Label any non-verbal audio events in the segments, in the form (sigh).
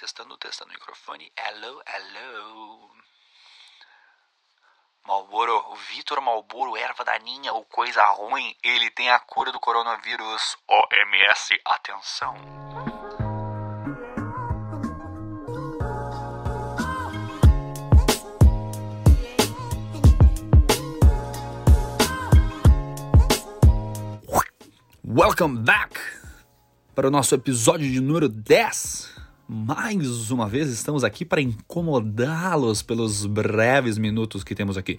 Testando, testando o microfone. Hello, hello. Malboro, o Vitor Malboro, erva daninha ou coisa ruim, ele tem a cura do coronavírus. OMS, atenção. Welcome back para o nosso episódio de número 10. Mais uma vez estamos aqui para incomodá-los pelos breves minutos que temos aqui.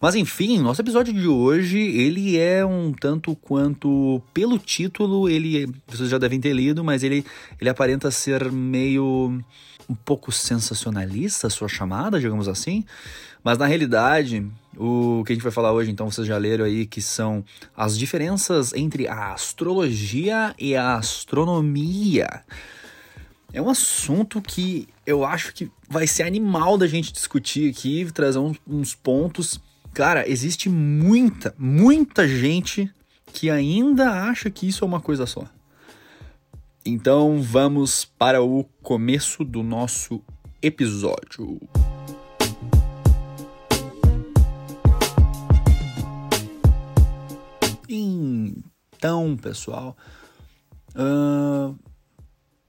Mas enfim, nosso episódio de hoje, ele é um tanto quanto pelo título, ele vocês já devem ter lido, mas ele ele aparenta ser meio um pouco sensacionalista, a sua chamada, digamos assim. Mas na realidade, o que a gente vai falar hoje, então vocês já leram aí, que são as diferenças entre a astrologia e a astronomia. É um assunto que eu acho que vai ser animal da gente discutir aqui, trazer uns, pontos. Cara, existe muita, muita gente que ainda acha que isso é uma coisa só. Então vamos para o começo do nosso episódio. Então, pessoal, uh,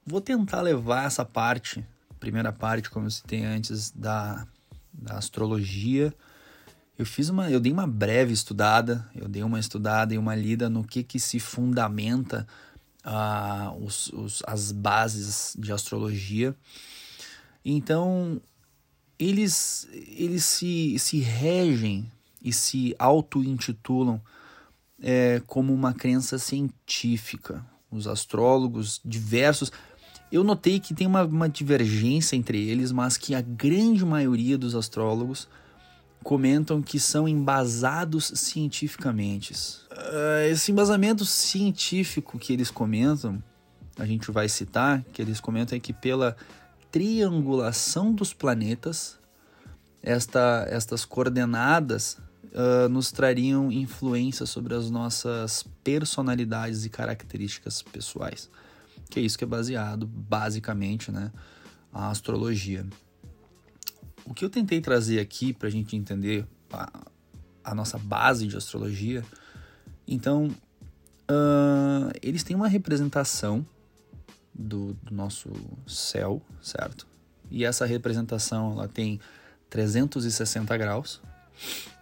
vou tentar levar essa parte, primeira parte, como eu citei antes, da, da astrologia. Eu fiz uma, eu dei uma breve estudada, eu dei uma estudada e uma lida no que que se fundamenta uh, os, os, as bases de astrologia. Então, eles, eles se, se regem e se auto-intitulam é, como uma crença científica. Os astrólogos diversos. Eu notei que tem uma, uma divergência entre eles, mas que a grande maioria dos astrólogos comentam que são embasados cientificamente. Uh, esse embasamento científico que eles comentam, a gente vai citar, que eles comentam é que pela triangulação dos planetas, esta, estas coordenadas uh, nos trariam influência sobre as nossas personalidades e características pessoais. Que é isso que é baseado, basicamente, né, a astrologia. O que eu tentei trazer aqui para a gente entender a, a, nossa base de astrologia, então, uh, eles têm uma representação do, do nosso céu, certo? E essa representação ela tem 360 graus,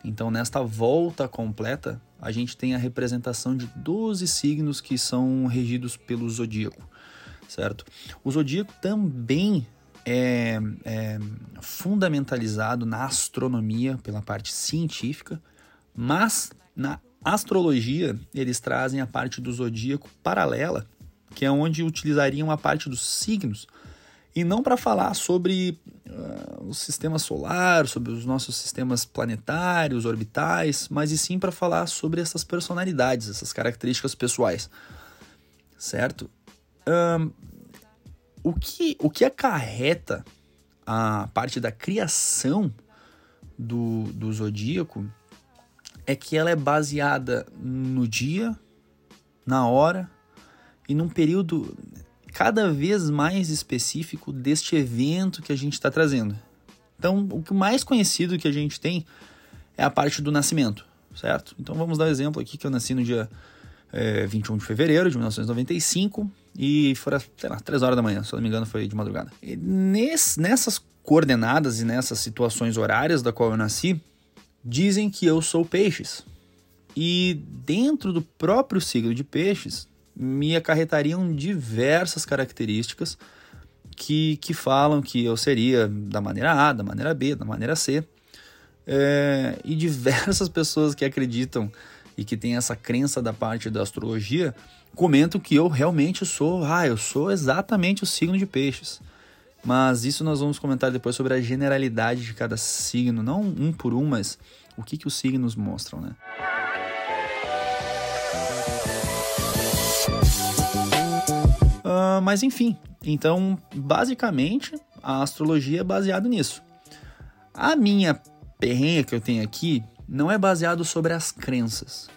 então, nesta volta completa, a gente tem a representação de 12 signos que são regidos pelo zodíaco, certo? O zodíaco também é, é fundamentalizado na astronomia, pela parte científica, mas na astrologia eles trazem a parte do zodíaco paralela, que é onde utilizariam a parte dos signos e não para falar sobre uh, o sistema solar, sobre os nossos sistemas planetários, orbitais, mas e sim para falar sobre essas personalidades, essas características pessoais, certo? O, que, o que acarreta a parte da criação do, do zodíaco é que ela é baseada no dia, na hora e num período cada vez mais específico deste evento que a gente está trazendo. Então, o mais conhecido que a gente tem é a parte do nascimento, certo? Então, vamos dar um exemplo aqui que eu nasci no dia é, 21 de fevereiro de 1995 e fora, sei lá, 3 horas da manhã, se não me engano, foi de madrugada. E nessas coordenadas e nessas situações horárias da qual eu nasci, dizem que eu sou peixes. E dentro do próprio signo de peixes, me acarretariam diversas características que, que falam que eu seria da maneira A, da maneira B, da maneira C. É, e diversas (laughs) pessoas que acreditam e que têm essa crença da parte da astrologia comentam que eu realmente sou, ah, eu sou exatamente o signo de peixes. Mas isso nós vamos comentar depois sobre a generalidade de cada signo, não um por um, mas o que, que os signos mostram, né? Uh, mas enfim, então basicamente a astrologia é baseada nisso. A minha perrenha que eu tenho aqui não é baseado sobre as crenças.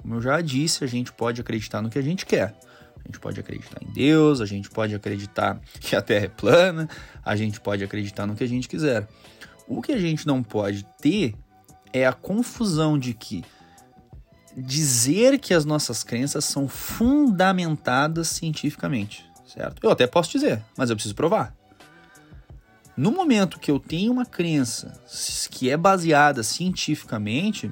Como eu já disse, a gente pode acreditar no que a gente quer. A gente pode acreditar em Deus, a gente pode acreditar que a Terra é plana, a gente pode acreditar no que a gente quiser. O que a gente não pode ter é a confusão de que dizer que as nossas crenças são fundamentadas cientificamente, certo? Eu até posso dizer, mas eu preciso provar. No momento que eu tenho uma crença que é baseada cientificamente,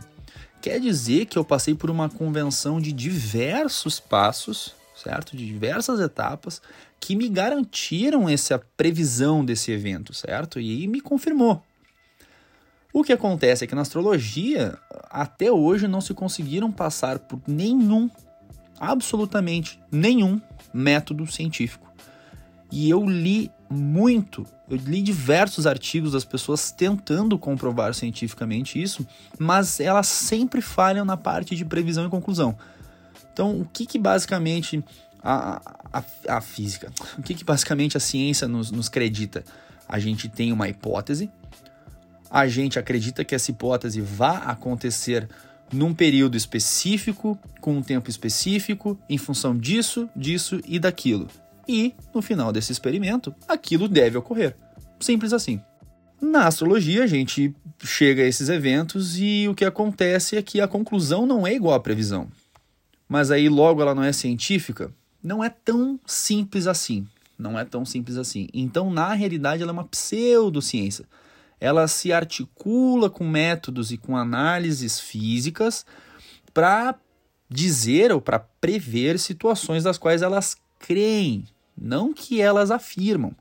quer dizer que eu passei por uma convenção de diversos passos, certo? De diversas etapas que me garantiram essa previsão desse evento, certo? E me confirmou. O que acontece é que na astrologia, até hoje, não se conseguiram passar por nenhum, absolutamente nenhum método científico. E eu li muito, eu li diversos artigos das pessoas tentando comprovar cientificamente isso, mas elas sempre falham na parte de previsão e conclusão. Então, o que, que basicamente a, a, a física, o que, que basicamente a ciência nos, nos acredita? A gente tem uma hipótese, a gente acredita que essa hipótese vá acontecer num período específico, com um tempo específico, em função disso, disso e daquilo. E, no final desse experimento, aquilo deve ocorrer. Simples assim. Na astrologia, a gente chega a esses eventos e o que acontece é que a conclusão não é igual à previsão. Mas aí logo ela não é científica? Não é tão simples assim. Não é tão simples assim. Então, na realidade, ela é uma pseudociência ela se articula com métodos e com análises físicas para dizer ou para prever situações das quais elas creem, não que elas afirmam.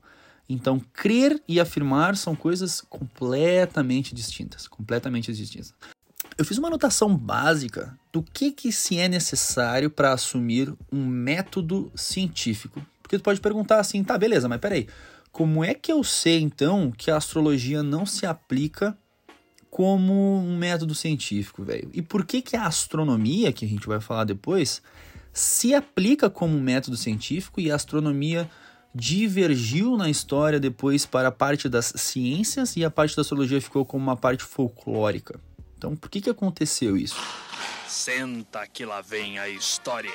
Então, crer e afirmar são coisas completamente distintas, completamente distintas. Eu fiz uma anotação básica do que, que se é necessário para assumir um método científico. Porque tu pode perguntar assim, tá, beleza, mas peraí, como é que eu sei então que a astrologia não se aplica como um método científico, velho? E por que que a astronomia, que a gente vai falar depois, se aplica como método científico e a astronomia divergiu na história depois para a parte das ciências e a parte da astrologia ficou como uma parte folclórica? Então, por que que aconteceu isso? Senta que lá vem a história.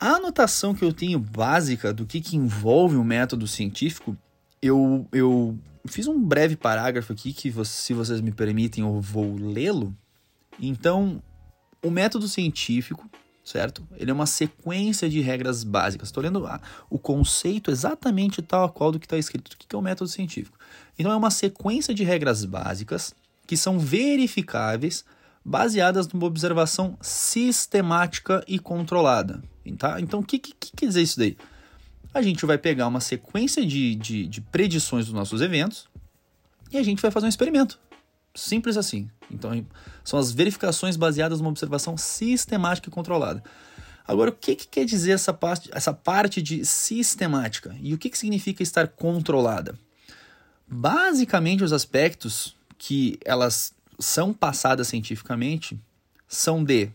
A anotação que eu tenho básica do que, que envolve um método científico, eu, eu fiz um breve parágrafo aqui que, se vocês me permitem, eu vou lê-lo. Então, o método científico, certo? Ele é uma sequência de regras básicas. Estou lendo o conceito exatamente tal a qual do que está escrito. O que é o método científico? Então, é uma sequência de regras básicas que são verificáveis baseadas numa observação sistemática e controlada. Tá? Então, o que, que, que, quer dizer isso daí? A gente vai pegar uma sequência de, de, de predições dos nossos eventos e a gente vai fazer um experimento. Simples assim. Então, são as verificações baseadas numa observação sistemática e controlada. Agora, o que, que quer dizer essa parte, essa parte de sistemática? E o que, que significa estar controlada? Basicamente, os aspectos que elas são passadas cientificamente são de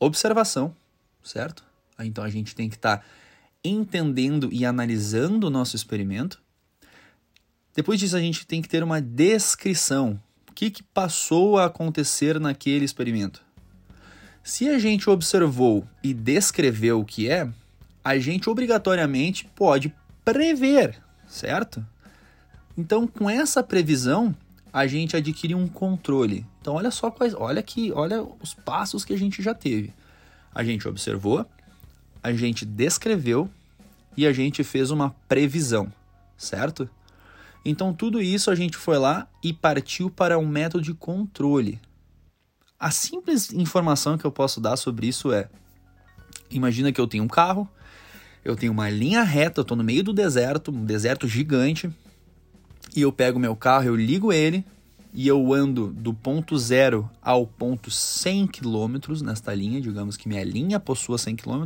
observação, certo? Então a gente tem que estar tá entendendo e analisando o nosso experimento. Depois disso, a gente tem que ter uma descrição. Que, que passou a acontecer naquele experimento? Se a gente observou e descreveu o que é, a gente obrigatoriamente pode prever, certo? Então, com essa previsão, a gente adquire um controle. Então, olha só quais, olha que, olha os passos que a gente já teve. A gente observou, a gente descreveu e a gente fez uma previsão, certo? Então tudo isso a gente foi lá e partiu para um método de controle. A simples informação que eu posso dar sobre isso é: imagina que eu tenho um carro, eu tenho uma linha reta, eu estou no meio do deserto, um deserto gigante, e eu pego meu carro, eu ligo ele e eu ando do ponto zero ao ponto 100 km nesta linha, digamos que minha linha possua 100 km.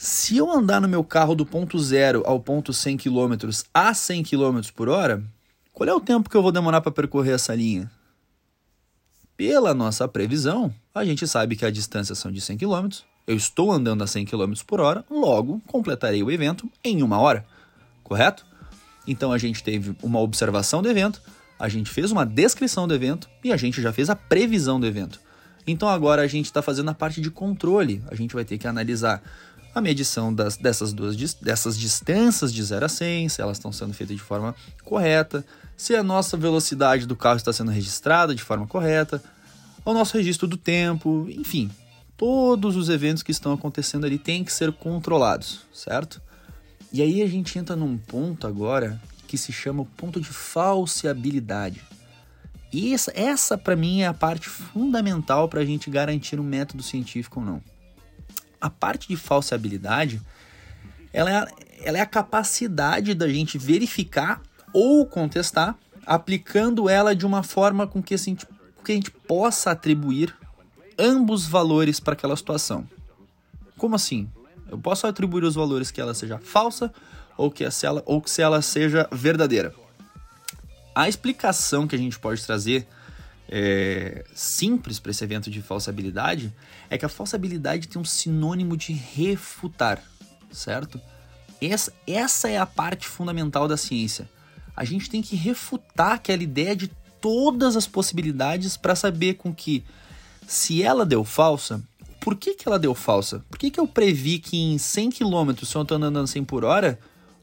Se eu andar no meu carro do ponto zero ao ponto 100 km a 100 km por hora, qual é o tempo que eu vou demorar para percorrer essa linha? Pela nossa previsão, a gente sabe que a distância são de 100 km, eu estou andando a 100 km por hora, logo completarei o evento em uma hora, correto? Então a gente teve uma observação do evento, a gente fez uma descrição do evento e a gente já fez a previsão do evento. Então agora a gente está fazendo a parte de controle. A gente vai ter que analisar a medição das, dessas duas dessas distâncias de 0 a 100, se elas estão sendo feitas de forma correta, se a nossa velocidade do carro está sendo registrada de forma correta, o nosso registro do tempo, enfim, todos os eventos que estão acontecendo ali têm que ser controlados, certo? E aí a gente entra num ponto agora que se chama o ponto de falseabilidade. E essa, essa para mim é a parte fundamental para a gente garantir um método científico ou não. A parte de falseabilidade, ela é, ela é a capacidade da gente verificar ou contestar, aplicando ela de uma forma com que, que a gente possa atribuir ambos valores para aquela situação. Como assim? Eu posso atribuir os valores que ela seja falsa ou que, ela, ou que se ela seja verdadeira. A explicação que a gente pode trazer é, simples para esse evento de falsabilidade é que a falsabilidade tem um sinônimo de refutar, certo? Essa, essa é a parte fundamental da ciência. A gente tem que refutar aquela ideia de todas as possibilidades para saber com que, se ela deu falsa, por que, que ela deu falsa? Por que, que eu previ que em 100 km, se eu estou andando 100 por hora,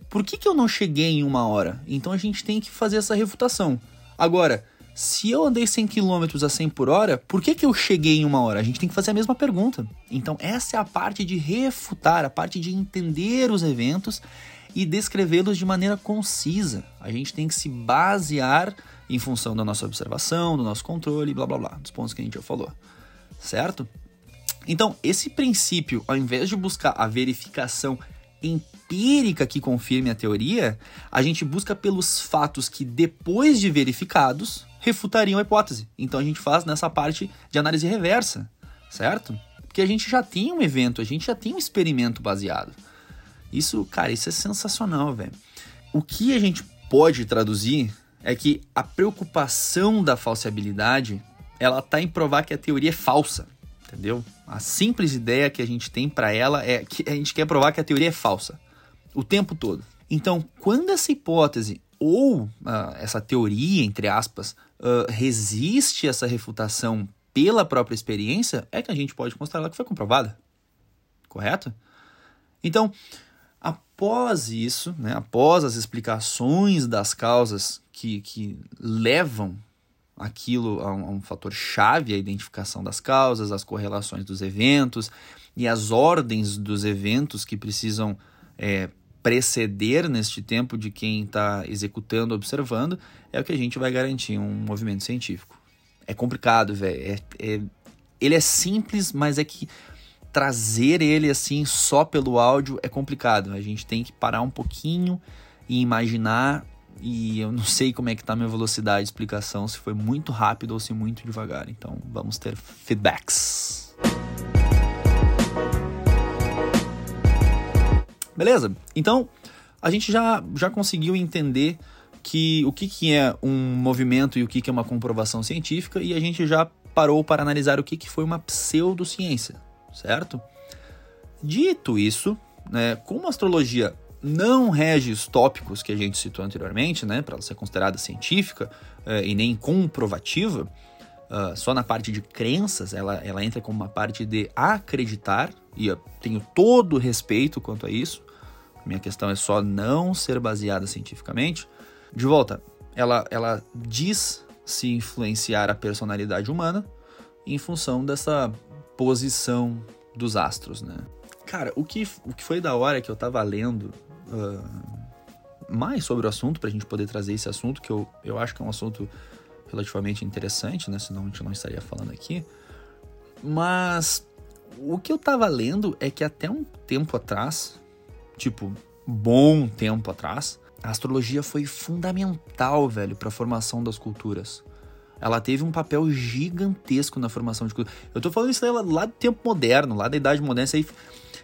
por que, que eu não cheguei em uma hora? Então a gente tem que fazer essa refutação. Agora, se eu andei 100 km a 100 por hora, por que, que eu cheguei em uma hora? A gente tem que fazer a mesma pergunta. Então, essa é a parte de refutar, a parte de entender os eventos e descrevê-los de maneira concisa. A gente tem que se basear em função da nossa observação, do nosso controle, blá blá blá, dos pontos que a gente já falou. Certo? Então, esse princípio, ao invés de buscar a verificação empírica que confirme a teoria, a gente busca pelos fatos que, depois de verificados, refutariam a hipótese. Então a gente faz nessa parte de análise reversa, certo? Porque a gente já tem um evento, a gente já tem um experimento baseado. Isso, cara, isso é sensacional, velho. O que a gente pode traduzir é que a preocupação da falseabilidade, ela tá em provar que a teoria é falsa, entendeu? A simples ideia que a gente tem para ela é que a gente quer provar que a teoria é falsa o tempo todo. Então, quando essa hipótese ou uh, essa teoria, entre aspas, resiste essa refutação pela própria experiência, é que a gente pode considerar que foi comprovada. Correto? Então, após isso, né, após as explicações das causas que, que levam aquilo a um, a um fator chave, a identificação das causas, as correlações dos eventos e as ordens dos eventos que precisam é, preceder neste tempo de quem está executando, observando, é o que a gente vai garantir um movimento científico. É complicado, velho. É, é, ele é simples, mas é que trazer ele assim só pelo áudio é complicado. A gente tem que parar um pouquinho e imaginar. E eu não sei como é que tá a minha velocidade de explicação, se foi muito rápido ou se muito devagar. Então vamos ter feedbacks. Beleza? Então, a gente já, já conseguiu entender que o que, que é um movimento e o que, que é uma comprovação científica e a gente já parou para analisar o que, que foi uma pseudociência, certo? Dito isso, né, como a astrologia não rege os tópicos que a gente citou anteriormente, né, para ela ser considerada científica eh, e nem comprovativa, uh, só na parte de crenças ela, ela entra como uma parte de acreditar, e eu tenho todo respeito quanto a isso, minha questão é só não ser baseada cientificamente. De volta, ela, ela diz se influenciar a personalidade humana em função dessa posição dos astros, né? Cara, o que, o que foi da hora que eu tava lendo uh, mais sobre o assunto, pra gente poder trazer esse assunto, que eu, eu acho que é um assunto relativamente interessante, né? Senão a gente não estaria falando aqui. Mas o que eu tava lendo é que até um tempo atrás, tipo, bom tempo atrás, a astrologia foi fundamental, velho, para a formação das culturas. Ela teve um papel gigantesco na formação de culturas. Eu tô falando isso lá, lá do tempo moderno, lá da Idade Moderna. Isso aí,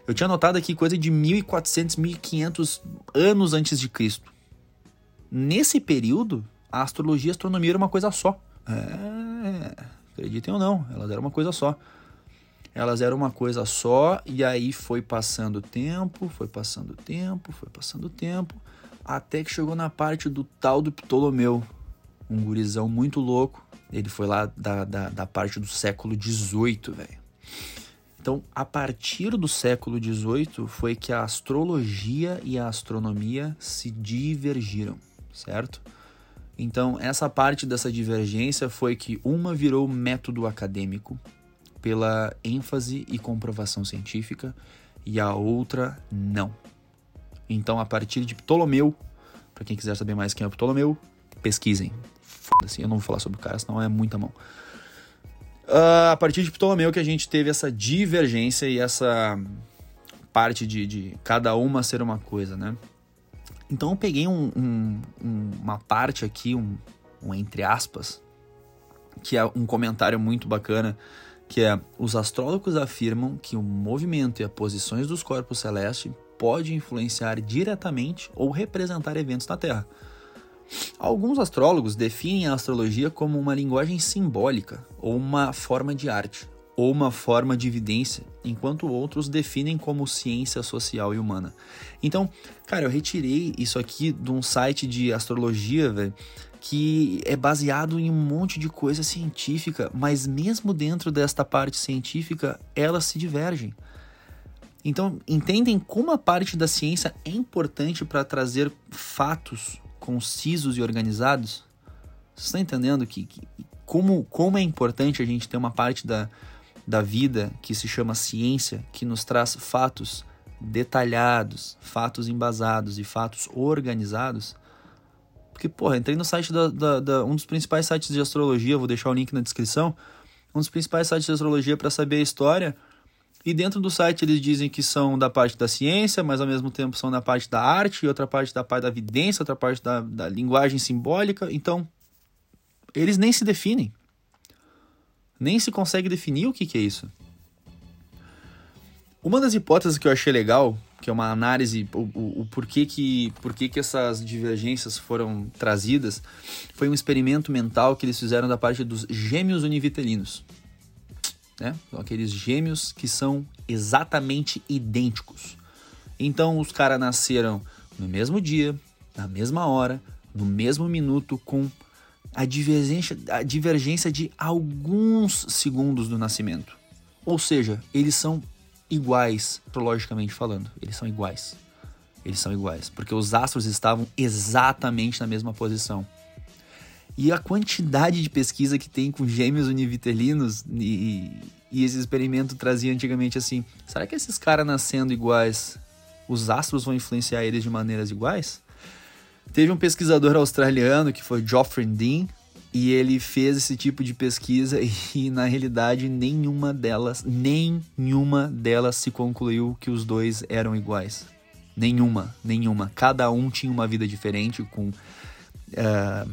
eu tinha notado aqui coisa de 1400, 1500 anos antes de Cristo. Nesse período, a astrologia e a astronomia era uma coisa só. É, acreditem ou não, elas eram uma coisa só elas eram uma coisa só e aí foi passando o tempo, foi passando o tempo, foi passando o tempo, até que chegou na parte do tal do Ptolomeu, um gurizão muito louco, Ele foi lá da, da, da parte do século XVIII, velho. Então, a partir do século XVIII foi que a astrologia e a astronomia se divergiram, certo? Então, essa parte dessa divergência foi que uma virou método acadêmico pela ênfase e comprovação científica e a outra não. Então, a partir de Ptolomeu, para quem quiser saber mais quem é Ptolomeu, pesquisem. Foda-se, eu não vou falar sobre o cara, senão é muita mão. Uh, a partir de Ptolomeu que a gente teve essa divergência e essa parte de, de cada uma ser uma coisa, né? Então eu peguei um, um, uma parte aqui, um, um entre aspas, que é um comentário muito bacana, que é os astrólogos afirmam que o movimento e as posições dos corpos celestes pode influenciar diretamente ou representar eventos na Terra. Alguns astrólogos definem a astrologia como uma linguagem simbólica, ou uma forma de arte, ou uma forma de evidência, enquanto outros definem como ciência social e humana. Então, cara, eu retirei isso aqui de um site de astrologia, velho, que é baseado em um monte de coisa científica, mas mesmo dentro desta parte científica, elas se divergem. Então, entendem como a parte da ciência é importante para trazer fatos concisos e organizados? Você está entendendo que, que, como, como é importante a gente ter uma parte da, da vida que se chama ciência, que nos traz fatos detalhados, fatos embasados e fatos organizados? Porque, porra, entrei no site da, da, da, um dos principais sites de astrologia, vou deixar o link na descrição. Um dos principais sites de astrologia para saber a história e dentro do site eles dizem que são da parte da ciência, mas ao mesmo tempo são da parte da arte, outra parte da parte da vidência, outra parte da, da linguagem simbólica. Então, eles nem se definem. Nem se consegue definir o que, que é isso. Uma das hipóteses que eu achei legal, que é uma análise, o, o, o porquê, que, porquê que essas divergências foram trazidas, foi um experimento mental que eles fizeram da parte dos gêmeos univitelinos né? Aqueles gêmeos que são exatamente idênticos. Então os caras nasceram no mesmo dia, na mesma hora, no mesmo minuto, com a divergência, a divergência de alguns segundos do nascimento. Ou seja, eles são iguais, astrologicamente falando. Eles são iguais. Eles são iguais, porque os astros estavam exatamente na mesma posição. E a quantidade de pesquisa que tem com gêmeos univitelinos e, e esse experimento trazia antigamente assim: será que esses caras nascendo iguais, os astros vão influenciar eles de maneiras iguais? Teve um pesquisador australiano que foi Geoffrey Dean e ele fez esse tipo de pesquisa (laughs) e na realidade nenhuma delas, nenhuma delas se concluiu que os dois eram iguais. Nenhuma, nenhuma. Cada um tinha uma vida diferente com uh,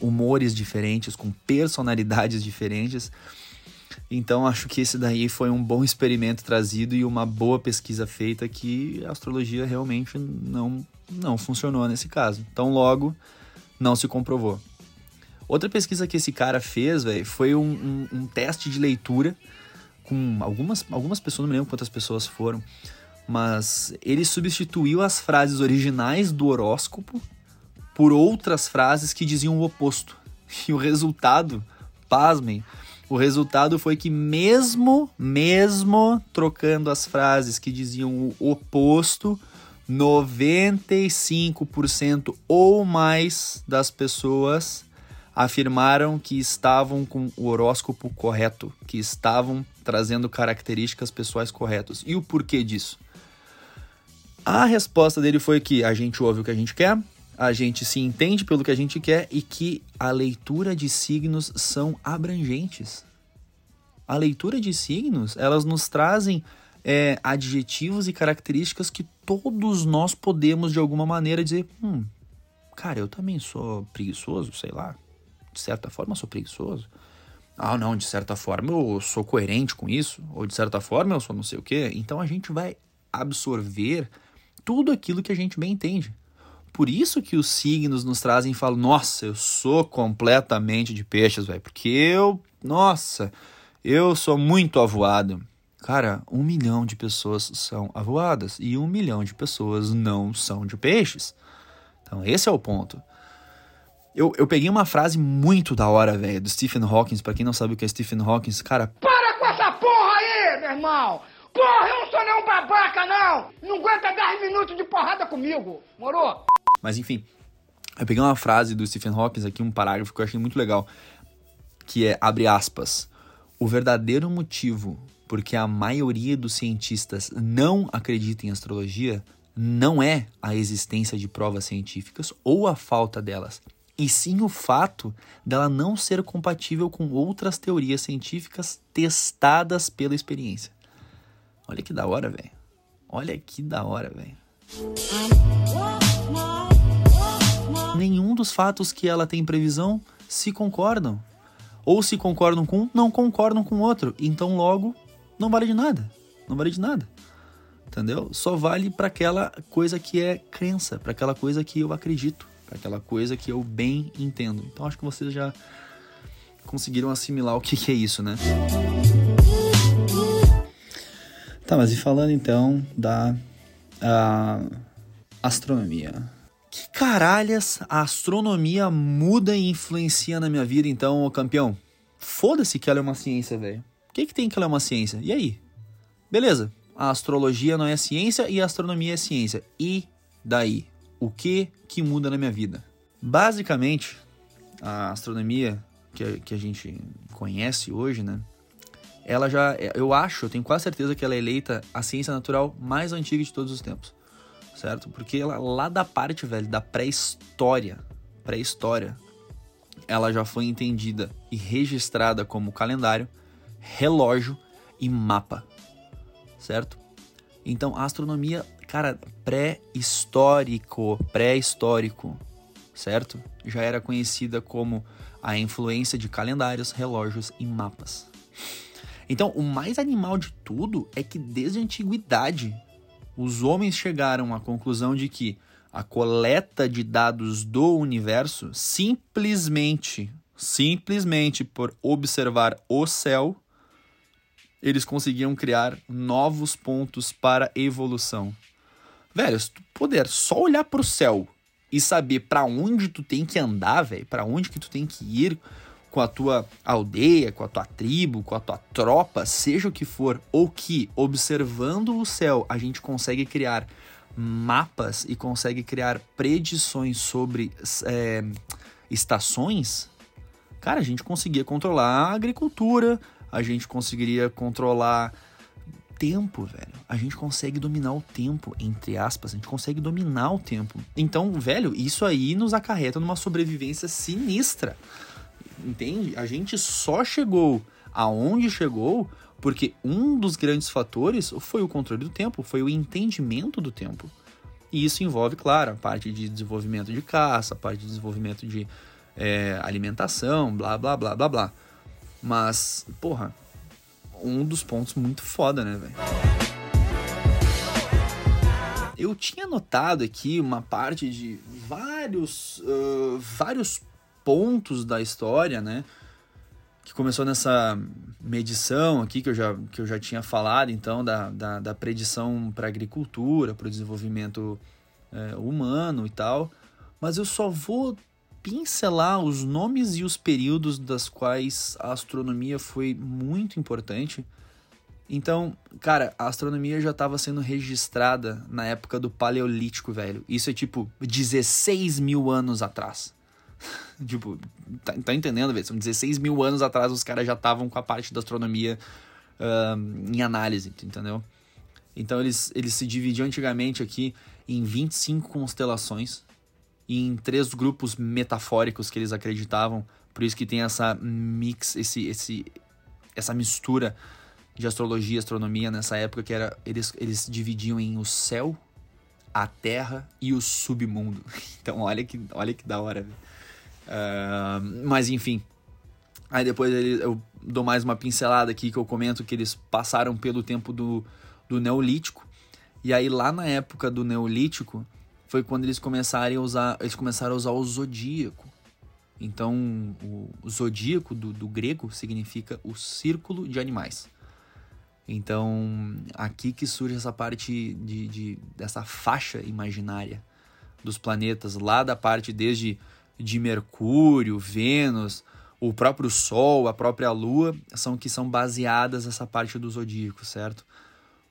humores diferentes, com personalidades diferentes. Então acho que esse daí foi um bom experimento trazido e uma boa pesquisa feita que a astrologia realmente não, não funcionou nesse caso. Então logo não se comprovou. Outra pesquisa que esse cara fez, velho, foi um, um, um, teste de leitura com algumas, algumas pessoas, não me lembro quantas pessoas foram, mas ele substituiu as frases originais do horóscopo por outras frases que diziam o oposto. (laughs) E o resultado, pasmem, o resultado foi que mesmo, mesmo trocando as frases que diziam o oposto, 95% ou mais das pessoas afirmaram que estavam com o horóscopo correto, que estavam trazendo características pessoais corretas. E o porquê disso? A resposta dele foi que a gente ouve o que a gente quer, a gente se entende pelo que a gente quer e que a leitura de signos são abrangentes. A leitura de signos, elas nos trazem é, adjetivos e características que todos nós podemos de alguma maneira dizer, hum, cara, eu também sou preguiçoso, sei lá, de certa forma sou preguiçoso. Ah, não, de certa forma eu sou coerente com isso, ou de certa forma eu sou não sei o quê. Então a gente vai absorver tudo aquilo que a gente bem entende. Por isso que os signos nos trazem e falam: Nossa, eu sou completamente de peixes, velho. Porque eu, nossa, eu sou muito avoado. Cara, um milhão de pessoas são avoadas e um milhão de pessoas não são de peixes. Então, esse é o ponto. Eu, eu peguei uma frase muito da hora, velho, do Stephen Hawking. Pra quem não sabe o que é Stephen Hawking, cara. Para com essa porra aí, meu irmão! Porra, eu não sou nenhum babaca, não! Não aguenta 10 minutos de porrada comigo, morou? Mas enfim, eu peguei uma frase do Stephen Hawking aqui, um parágrafo que eu achei muito legal, que é, abre aspas, o verdadeiro motivo porque a maioria dos cientistas não acredita em astrologia não é a existência de provas científicas ou a falta delas, e sim o fato dela não ser compatível com outras teorias científicas testadas pela experiência. Olha que da hora, velho. Olha que da hora, velho. Nenhum dos fatos que ela tem previsão se concordam. Ou se concordam com um, não concordam com outro. Então, logo, não vale de nada. Não vale de nada. Entendeu? Só vale para aquela coisa que é crença, para aquela coisa que eu acredito, para aquela coisa que eu bem entendo. Então, acho que vocês já conseguiram assimilar o que, que é isso, né? Tá, mas e falando então da astronomia. Que caralhas a astronomia muda e influencia na minha vida, então, ô campeão? Foda-se que ela é uma ciência, velho. O que, que tem que ela é uma ciência? E aí? Beleza, a astrologia não é ciência e a astronomia é ciência. E daí? O que que muda na minha vida? Basicamente, a astronomia que, que a gente conhece hoje, né? ela já, eu acho, eu tenho quase certeza que ela é eleita a ciência natural mais antiga de todos os tempos, certo? Porque ela, lá da parte, velho, da pré-história, pré-história, ela já foi entendida e registrada como calendário, relógio e mapa, certo? Então, a astronomia, cara, pré-histórico, pré-histórico, certo? Já era conhecida como a influência de calendários, relógios e mapas. Então, o mais animal de tudo é que desde a antiguidade os homens chegaram à conclusão de que a coleta de dados do universo simplesmente, simplesmente por observar o céu, eles conseguiam criar novos pontos para evolução. Velho, se tu puder só olhar para o céu e saber para onde tu tem que andar, velho, para onde que tu tem que ir, com a tua aldeia, com a tua tribo, com a tua tropa, seja o que for, ou que observando o céu a gente consegue criar mapas e consegue criar predições sobre é, estações, cara, a gente conseguia controlar a agricultura, a gente conseguiria controlar tempo, velho. A gente consegue dominar o tempo, entre aspas, a gente consegue dominar o tempo. Então, velho, isso aí nos acarreta numa sobrevivência sinistra entende? A gente só chegou aonde chegou porque um dos grandes fatores foi o controle do tempo, foi o entendimento do tempo. E isso envolve, claro, a parte de desenvolvimento de caça, a parte de desenvolvimento de é, alimentação, blá, blá, blá, blá, blá. Mas, porra, um dos pontos muito foda, né, velho? Eu tinha notado aqui uma parte de vários, uh, vários pontos da história, né? Que começou nessa medição aqui que eu já, que eu já tinha falado, então, da, da, da predição para a agricultura, para o desenvolvimento é, humano e tal. Mas eu só vou pincelar os nomes e os períodos das quais a astronomia foi muito importante. Então, cara, a astronomia já estava sendo registrada na época do Paleolítico, velho. Isso é tipo 16 mil anos atrás. (laughs) tipo, tá, tá entendendo, velho? São 16 mil anos atrás os caras já estavam com a parte da astronomia uh, em análise, entendeu? Então eles, eles se dividiam antigamente aqui em 25 constelações em três grupos metafóricos que eles acreditavam. Por isso que tem essa mix, esse, esse, essa mistura de astrologia e astronomia nessa época que era eles, eles dividiam em o céu, a terra e o submundo. (laughs) Então olha que, olha que da hora. Uh, mas enfim. Aí depois eu dou mais uma pincelada aqui que eu comento que eles passaram pelo tempo do, do Neolítico. E aí lá na época do Neolítico foi quando eles começaram a usar, eles começaram a usar o zodíaco. Então o, zodíaco do, do grego significa o círculo de animais. Então aqui que surge essa parte de, de dessa faixa imaginária dos planetas lá da parte desde de Mercúrio, Vênus, o próprio Sol, a própria Lua, são que são baseadas essa parte do zodíaco, certo?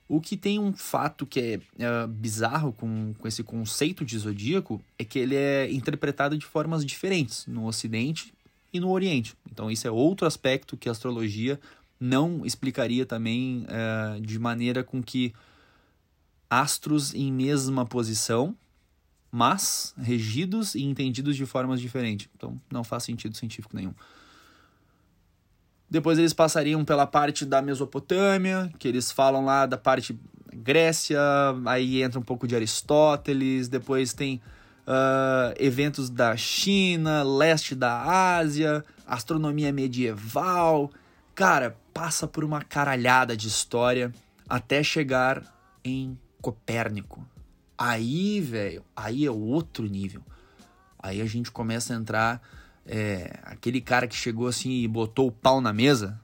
O que tem um fato que é, é bizarro com, com esse conceito de zodíaco é que ele é interpretado de formas diferentes no Ocidente e no Oriente. Então, isso é outro aspecto que a astrologia não explicaria também é, de maneira com que astros em mesma posição, mas regidos e entendidos de formas diferentes. Então não faz sentido científico nenhum. Depois eles passariam pela parte da Mesopotâmia, que eles falam lá da parte Grécia, aí entra um pouco de Aristóteles, depois tem uh, eventos da China, leste da Ásia, astronomia medieval. Cara, passa por uma caralhada de história até chegar em Copérnico. Aí, velho, aí é outro nível. Aí a gente começa a entrar. É, aquele cara que chegou assim e botou o pau na mesa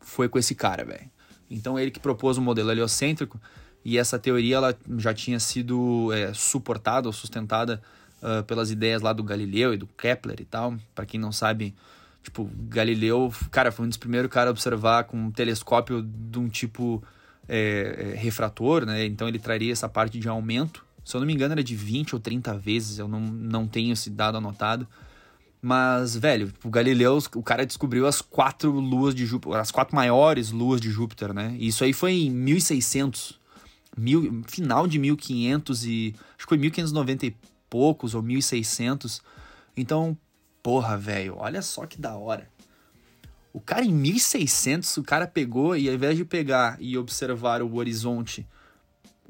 foi com esse cara, velho. Então ele que propôs o modelo heliocêntrico e essa teoria ela já tinha sido é, suportada ou sustentada uh, pelas ideias lá do Galileu e do Kepler e tal. Para quem não sabe, tipo, Galileu, cara, foi um dos primeiros caras a observar com um telescópio de um tipo é, é, refrator, né? Então ele traria essa parte de aumento. Se eu não me engano, era de 20 ou 30 vezes, eu não, não tenho esse dado anotado. Mas, velho, o Galileu, o cara descobriu as quatro luas de Júpiter, as quatro maiores luas de Júpiter, né? E isso aí foi em 1600, mil, final de 1500 e... Acho que foi 1590 e poucos, ou 1600. Então, porra, velho, olha só que da hora. O cara em 1600, o cara pegou e ao invés de pegar e observar o horizonte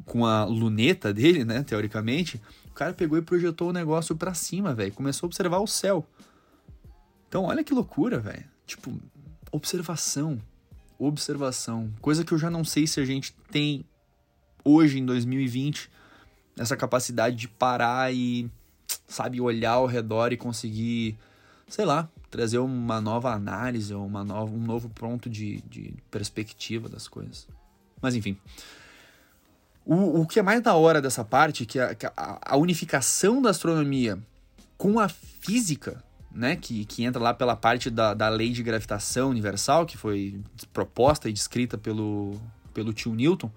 com a luneta dele, né, teoricamente, o cara pegou e projetou o negócio para cima, velho, começou a observar o céu. Então, olha que loucura, velho. Tipo, observação, observação, coisa que eu já não sei se a gente tem hoje em 2020 essa capacidade de parar e sabe olhar ao redor e conseguir, sei lá, trazer uma nova análise, uma nova, um novo ponto de, de perspectiva das coisas. Mas enfim. O, o que é mais da hora dessa parte, que, a, que a, a unificação da astronomia com a física, né, que, que entra lá pela parte da, da lei de gravitação universal, que foi proposta e descrita pelo, pelo tio Newton,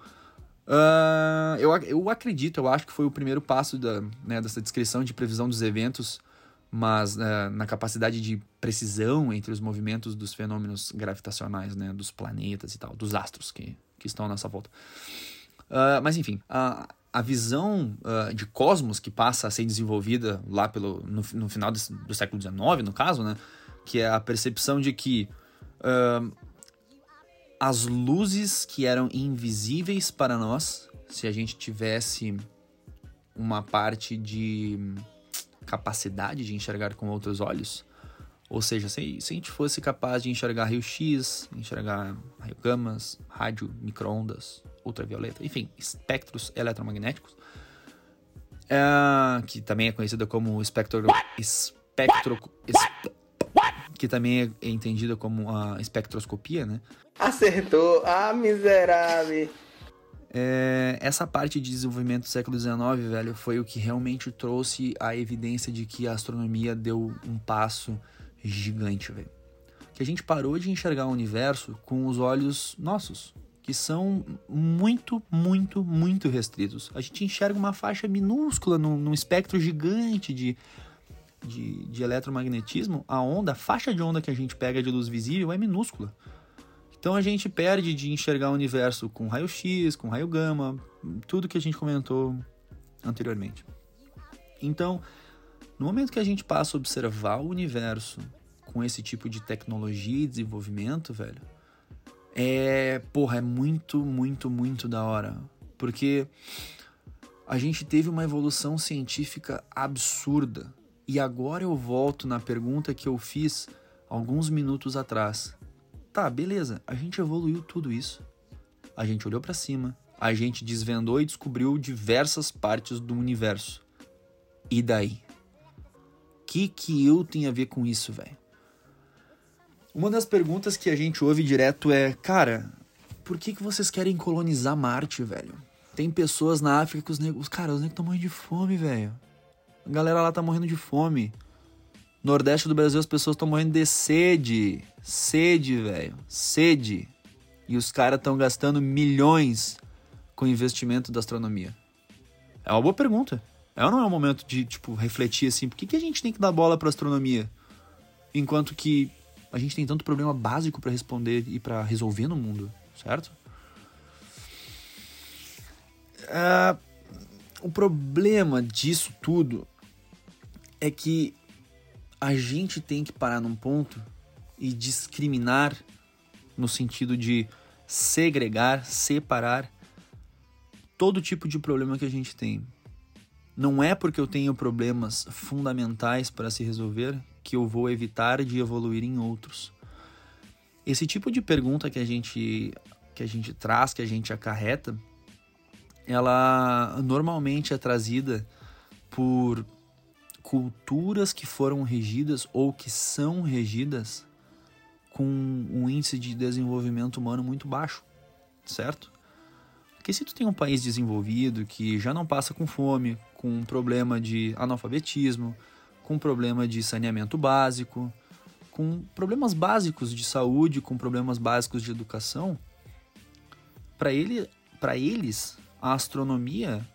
uh, eu, eu acredito, eu acho que foi o primeiro passo da, né, dessa descrição de previsão dos eventos mas uh, na capacidade de precisão entre os movimentos dos fenômenos gravitacionais, né, dos planetas e tal, dos astros que, que estão nessa volta. Uh, mas enfim, a, a visão uh, de cosmos que passa a ser desenvolvida lá pelo, no, no final do século XIX, no caso, né, que é a percepção de que as luzes que eram invisíveis para nós, se a gente tivesse uma parte de capacidade de enxergar com outros olhos. Ou seja, se, se a gente fosse capaz de enxergar raio-x, enxergar raio-gamas, rádio, microondas, ultravioleta, enfim, espectros eletromagnéticos, é, que também é conhecida como espectro, espectro, que também é entendida como a espectroscopia, né? Acertou, ah, miserável. É, essa parte de desenvolvimento do século XIX, velho, foi o que realmente trouxe a evidência de que a astronomia deu um passo gigante, velho. Que a gente parou de enxergar o universo com os olhos nossos, que são muito, muito, muito restritos. A gente enxerga uma faixa minúscula num, num espectro gigante de, de, de eletromagnetismo. A onda, a faixa de onda que a gente pega de luz visível é minúscula. Então a gente perde de enxergar o universo com raio-x, com raio gama, tudo que a gente comentou anteriormente. Então, no momento que a gente passa a observar o universo com esse tipo de tecnologia e desenvolvimento, velho, é, porra, é muito, muito, muito da hora, porque a gente teve uma evolução científica absurda. E agora eu volto na pergunta que eu fiz alguns minutos atrás. Tá, beleza. A gente evoluiu tudo isso. A gente olhou para cima, a gente desvendou e descobriu diversas partes do universo. E daí? Que que eu tenho a ver com isso, velho? Uma das perguntas que a gente ouve direto é, cara, por que que vocês querem colonizar Marte, velho? Tem pessoas na África que os negros, cara, os negros estão morrendo de fome, velho. A galera lá tá morrendo de fome. Nordeste do Brasil as pessoas estão morrendo de sede. Sede, velho. Sede. E os caras estão gastando milhões com investimento da astronomia. É uma boa pergunta. É ou não é um momento de, tipo, refletir assim, por que, que a gente tem que dar bola pra astronomia? Enquanto que a gente tem tanto problema básico para responder e para resolver no mundo, certo? É, o problema disso tudo é que a gente tem que parar num ponto e discriminar no sentido de segregar, separar todo tipo de problema que a gente tem. Não é porque eu tenho problemas fundamentais para se resolver que eu vou evitar de evoluir em outros. Esse tipo de pergunta que a gente que a gente traz, que a gente acarreta, ela normalmente é trazida por culturas que foram regidas ou que são regidas com um índice de desenvolvimento humano muito baixo, certo? Porque se tu tem um país desenvolvido que já não passa com fome, com um problema de analfabetismo, com problema de saneamento básico, com problemas básicos de saúde, com problemas básicos de educação, para ele, para eles a astronomia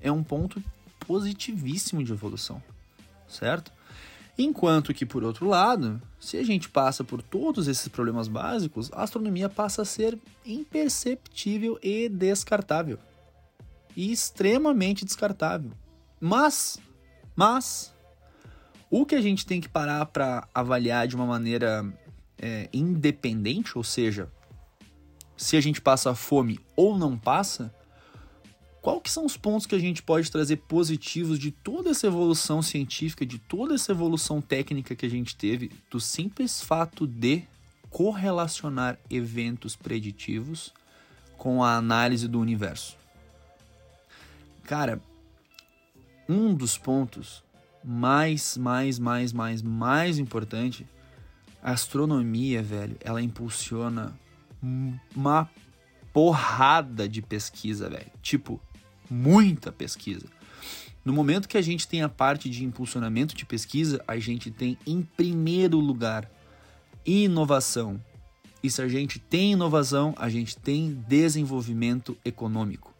é um ponto positivíssimo de evolução, certo? Enquanto que, por outro lado, se a gente passa por todos esses problemas básicos, a astronomia passa a ser imperceptível e descartável. E extremamente descartável. Mas, mas, o que a gente tem que parar para avaliar de uma maneira é, independente, ou seja, se a gente passa fome ou não passa, qual que são os pontos que a gente pode trazer positivos de toda essa evolução científica, de toda essa evolução técnica que a gente teve, do simples fato de correlacionar eventos preditivos com a análise do universo? Cara, um dos pontos mais, mais, mais, mais, mais importante, a astronomia, velho, ela impulsiona uma porrada de pesquisa, velho. Tipo, muita pesquisa. No momento que a gente tem a parte de impulsionamento de pesquisa, a gente tem em primeiro lugar inovação. E se a gente tem inovação, a gente tem desenvolvimento econômico.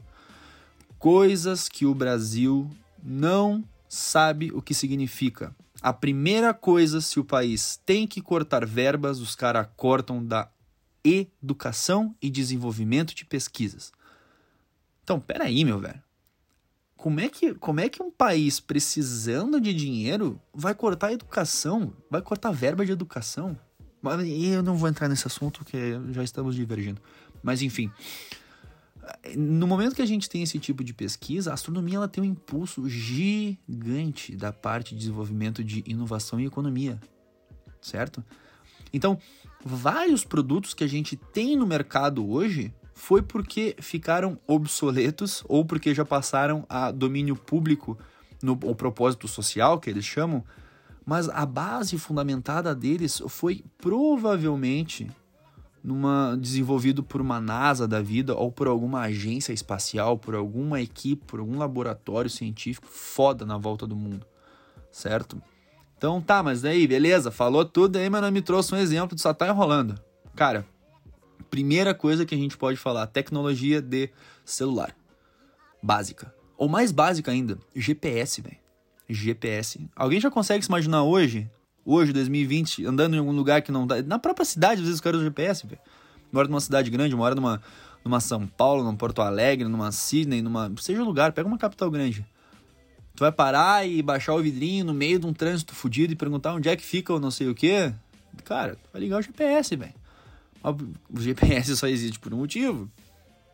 Coisas que o Brasil não sabe o que significa. A primeira coisa, se o país tem que cortar verbas, os caras cortam da educação e desenvolvimento de pesquisas. Então, peraí, meu velho. Como é, que, como é que um país precisando de dinheiro vai cortar a educação? Vai cortar verba de educação? Eu não vou entrar nesse assunto porque já estamos divergindo. Mas enfim, no momento que a gente tem esse tipo de pesquisa, a astronomia ela tem um impulso gigante da parte de desenvolvimento de inovação e economia, certo? Então, vários produtos que a gente tem no mercado hoje foi porque ficaram obsoletos ou porque já passaram a domínio público no o propósito social que eles chamam, mas a base fundamentada deles foi provavelmente numa desenvolvido por uma NASA da vida ou por alguma agência espacial, por alguma equipe, por algum laboratório científico foda na volta do mundo, certo? Então tá, mas daí, beleza, falou tudo aí, mas não me trouxe um exemplo, só tá enrolando. Cara, primeira coisa que a gente pode falar, tecnologia de celular. Básica. Ou mais básica ainda, GPS, velho. GPS. Alguém já consegue se imaginar hoje, hoje, 2020, andando em algum lugar que não dá. Na própria cidade, às vezes, o cara usa GPS, velho. Mora numa cidade grande, mora numa, numa São Paulo, numa Porto Alegre, numa Sydney, numa. Seja lugar, pega uma capital grande. Tu vai parar e baixar o vidrinho no meio de um trânsito fudido e perguntar onde é que fica ou não sei o quê. Cara, vai ligar o GPS, velho. O GPS (laughs) só existe por um motivo.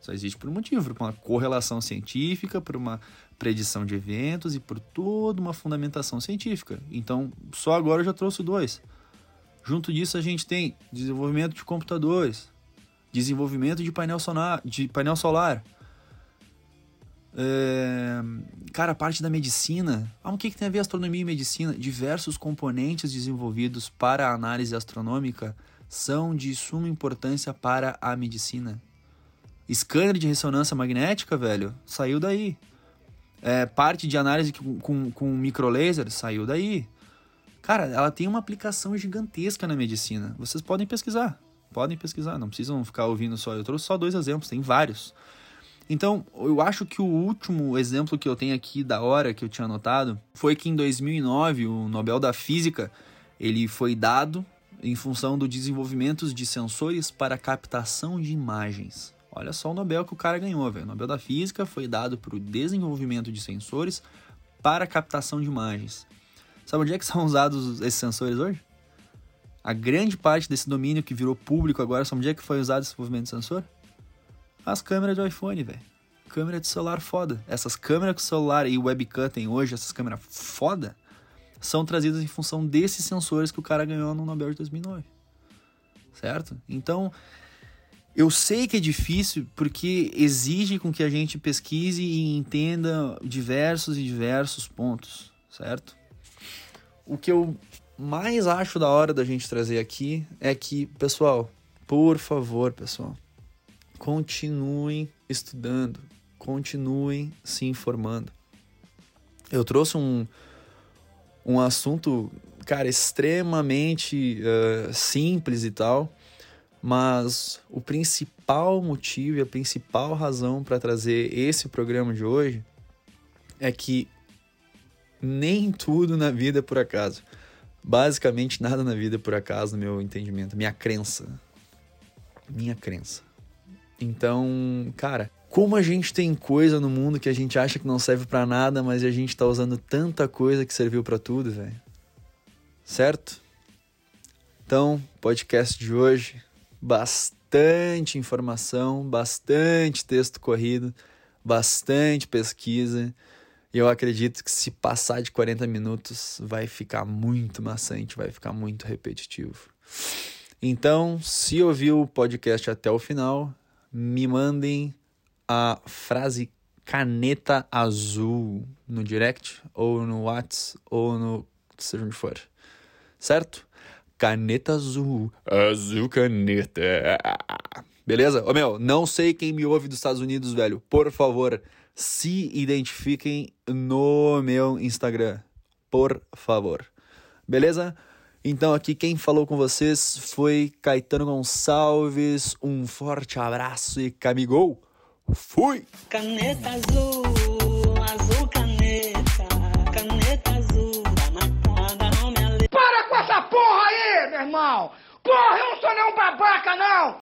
Só existe por um motivo, por uma correlação científica, por uma predição de eventos e por toda uma fundamentação científica. Então, só agora eu já trouxe dois. Junto disso, a gente tem desenvolvimento de computadores, desenvolvimento de painel solar, de painel solar. É... Cara, a parte da medicina. Ah, o que, que tem a ver astronomia e medicina? Diversos componentes desenvolvidos para a análise astronômica são de suma importância para a medicina. Scanner de ressonância magnética, velho, saiu daí. É, parte de análise com, com, com microlaser saiu daí. Cara, ela tem uma aplicação gigantesca na medicina. Vocês podem pesquisar. Podem pesquisar, não precisam ficar ouvindo só. Eu trouxe só dois exemplos, tem vários. Então, eu acho que o último exemplo que eu tenho aqui da hora que eu tinha anotado foi que em 2009 o Nobel da Física ele foi dado em função do desenvolvimento de sensores para captação de imagens. Olha só o Nobel que o cara ganhou, velho. O Nobel da Física foi dado para o desenvolvimento de sensores para captação de imagens. Sabe onde é que (laughs) são usados esses sensores hoje? A grande parte desse domínio que virou público agora, sabe onde é que foi usado esse desenvolvimento de sensor? as câmeras de iPhone, velho. Câmera de celular foda. Essas câmeras que o celular e webcam tem hoje, essas câmeras foda, são trazidas em função desses sensores que o cara ganhou no Nobel de 2009. Certo? Então, eu sei que é difícil porque exige com que a gente pesquise e entenda diversos e diversos pontos, certo? O que eu mais acho da hora da gente trazer aqui é que, pessoal, por favor, pessoal, continuem estudando, continuem se informando. Eu trouxe um, um assunto, cara, extremamente uh, simples e tal, mas o principal motivo e a principal razão para trazer esse programa de hoje é que nem tudo na vida é por acaso. Basicamente, nada na vida é por acaso, no meu entendimento, minha crença. Minha crença. Então, cara, como a gente tem coisa no mundo que a gente acha que não serve para nada, mas a gente tá usando tanta coisa que serviu para tudo, velho. Certo? Então, podcast de hoje, bastante informação, bastante texto corrido, bastante pesquisa. E eu acredito que se passar de 40 minutos vai ficar muito maçante, vai ficar muito repetitivo. Então, se ouviu o podcast até o final, me mandem a frase caneta azul no direct, ou no WhatsApp, ou no seja onde for. Certo? Caneta azul. Azul caneta. Beleza? Ô meu, não sei quem me ouve dos Estados Unidos, velho. Por favor, se identifiquem no meu Instagram. Por favor. Beleza? Então aqui quem falou com vocês foi Caetano Gonçalves. Um forte abraço e camigou. Fui! Caneta azul. sou não babaca, não!